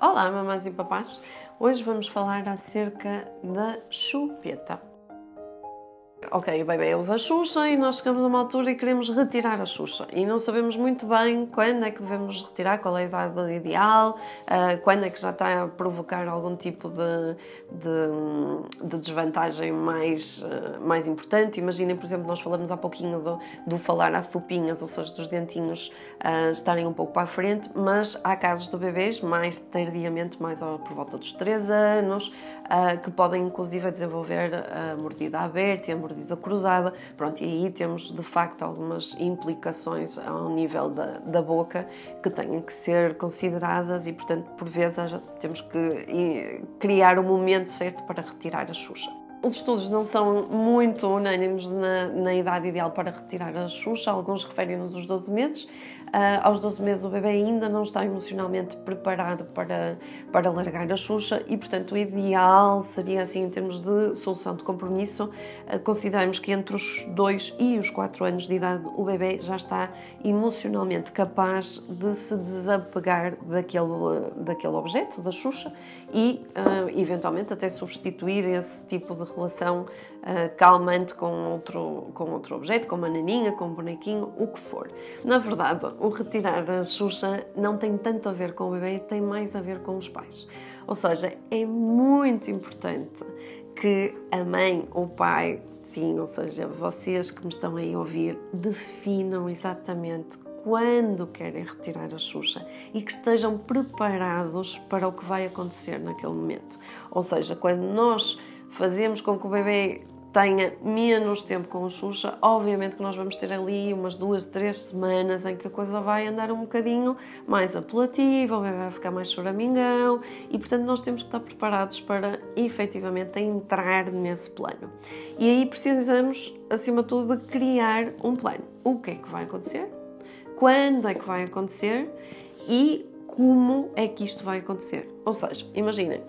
Olá, mamães e papás! Hoje vamos falar acerca da chupeta. Ok, o bebê usa a Xuxa e nós chegamos a uma altura e queremos retirar a Xuxa. E não sabemos muito bem quando é que devemos retirar, qual é a idade ideal, uh, quando é que já está a provocar algum tipo de, de, de desvantagem mais, uh, mais importante. Imaginem, por exemplo, nós falamos há pouquinho do, do falar a tupinhas, ou seja, dos dentinhos uh, estarem um pouco para a frente, mas há casos de bebês mais tardiamente, mais por volta dos 3 anos, que podem inclusive desenvolver a mordida aberta e a mordida mordida cruzada. Pronto, e aí temos de facto algumas implicações ao nível da, da boca que têm que ser consideradas e, portanto, por vezes temos que criar o momento certo para retirar a Xuxa. Os estudos não são muito unânimes na, na idade ideal para retirar a Xuxa, alguns referem-nos aos 12 meses, aos 12 meses o bebê ainda não está emocionalmente preparado para, para largar a Xuxa e, portanto, o ideal seria, assim, em termos de solução de compromisso, uh, considerarmos que entre os 2 e os 4 anos de idade o bebê já está emocionalmente capaz de se desapegar daquele, daquele objeto, da Xuxa, e, uh, eventualmente, até substituir esse tipo de relação calmante com outro, com outro objeto, com uma naninha, com um bonequinho, o que for. Na verdade, o retirar a Xuxa não tem tanto a ver com o bebê, tem mais a ver com os pais. Ou seja, é muito importante que a mãe ou o pai, sim, ou seja, vocês que me estão aí a ouvir, definam exatamente quando querem retirar a Xuxa e que estejam preparados para o que vai acontecer naquele momento. Ou seja, quando nós fazemos com que o bebê tenha menos tempo com o Xuxa, obviamente que nós vamos ter ali umas duas, três semanas em que a coisa vai andar um bocadinho mais apelativa, vai ficar mais choramingão e, portanto, nós temos que estar preparados para efetivamente entrar nesse plano. E aí precisamos, acima de tudo, de criar um plano. O que é que vai acontecer? Quando é que vai acontecer? E como é que isto vai acontecer? Ou seja, imaginem,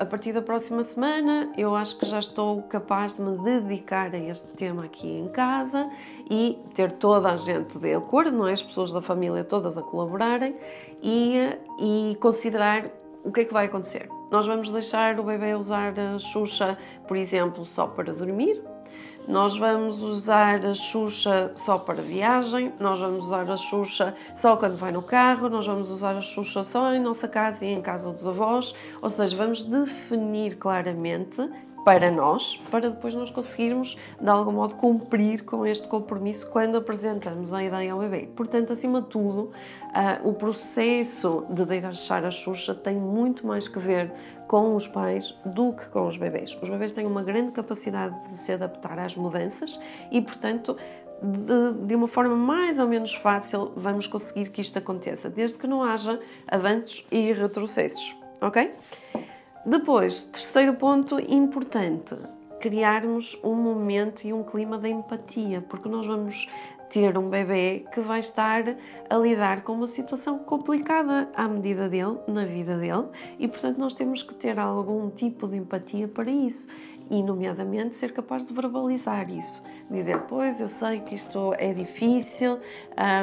a partir da próxima semana eu acho que já estou capaz de me dedicar a este tema aqui em casa e ter toda a gente de acordo, não é? As pessoas da família todas a colaborarem e, e considerar o que é que vai acontecer. Nós vamos deixar o bebê usar a Xuxa, por exemplo, só para dormir, nós vamos usar a Xuxa só para viagem, nós vamos usar a Xuxa só quando vai no carro, nós vamos usar a Xuxa só em nossa casa e em casa dos avós, ou seja, vamos definir claramente para nós, para depois nós conseguirmos, de algum modo, cumprir com este compromisso quando apresentamos a ideia ao bebê. Portanto, acima de tudo, uh, o processo de deixar a Xuxa tem muito mais que ver com os pais do que com os bebês. Os bebês têm uma grande capacidade de se adaptar às mudanças e, portanto, de, de, uma forma mais ou menos fácil vamos conseguir que isto aconteça, desde que não haja avanços e retrocessos, ok? Depois, terceiro ponto importante, criarmos um momento e um clima de empatia, porque nós vamos ter um bebê que vai estar a lidar com uma situação complicada à medida dele, na vida dele, e portanto nós temos que ter algum tipo de empatia para isso e, nomeadamente, ser capaz de verbalizar isso. Dizer, pois, eu sei que isto é difícil,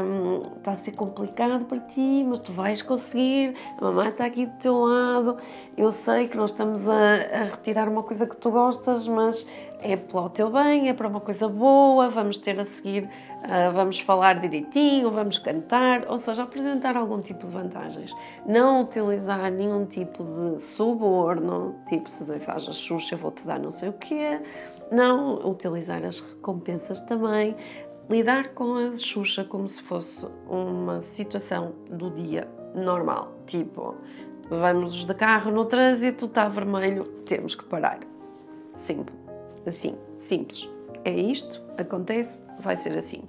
um, está a ser complicado para ti, mas tu vais conseguir, a mamãe está aqui do teu lado, eu sei que nós estamos a, a retirar uma coisa que tu gostas, mas é para o teu bem, é para uma coisa boa, vamos ter a seguir, uh, vamos falar direitinho, vamos cantar, ou seja, apresentar algum tipo de vantagens. Não utilizar nenhum tipo de suborno, tipo se deixares a Xuxa eu vou-te dar não sei o quê. Não, utilizar as recompensas também. Lidar com a Xuxa como se fosse uma situação do dia normal, tipo, vamos de carro no trânsito, está vermelho, temos que parar. Simples assim, simples. É isto, acontece, vai ser assim.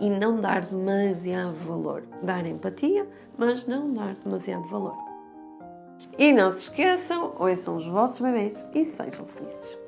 E não dar demasiado valor. Dar empatia, mas não dar demasiado valor. E não se esqueçam, ouçam os vossos bebês e sejam felizes.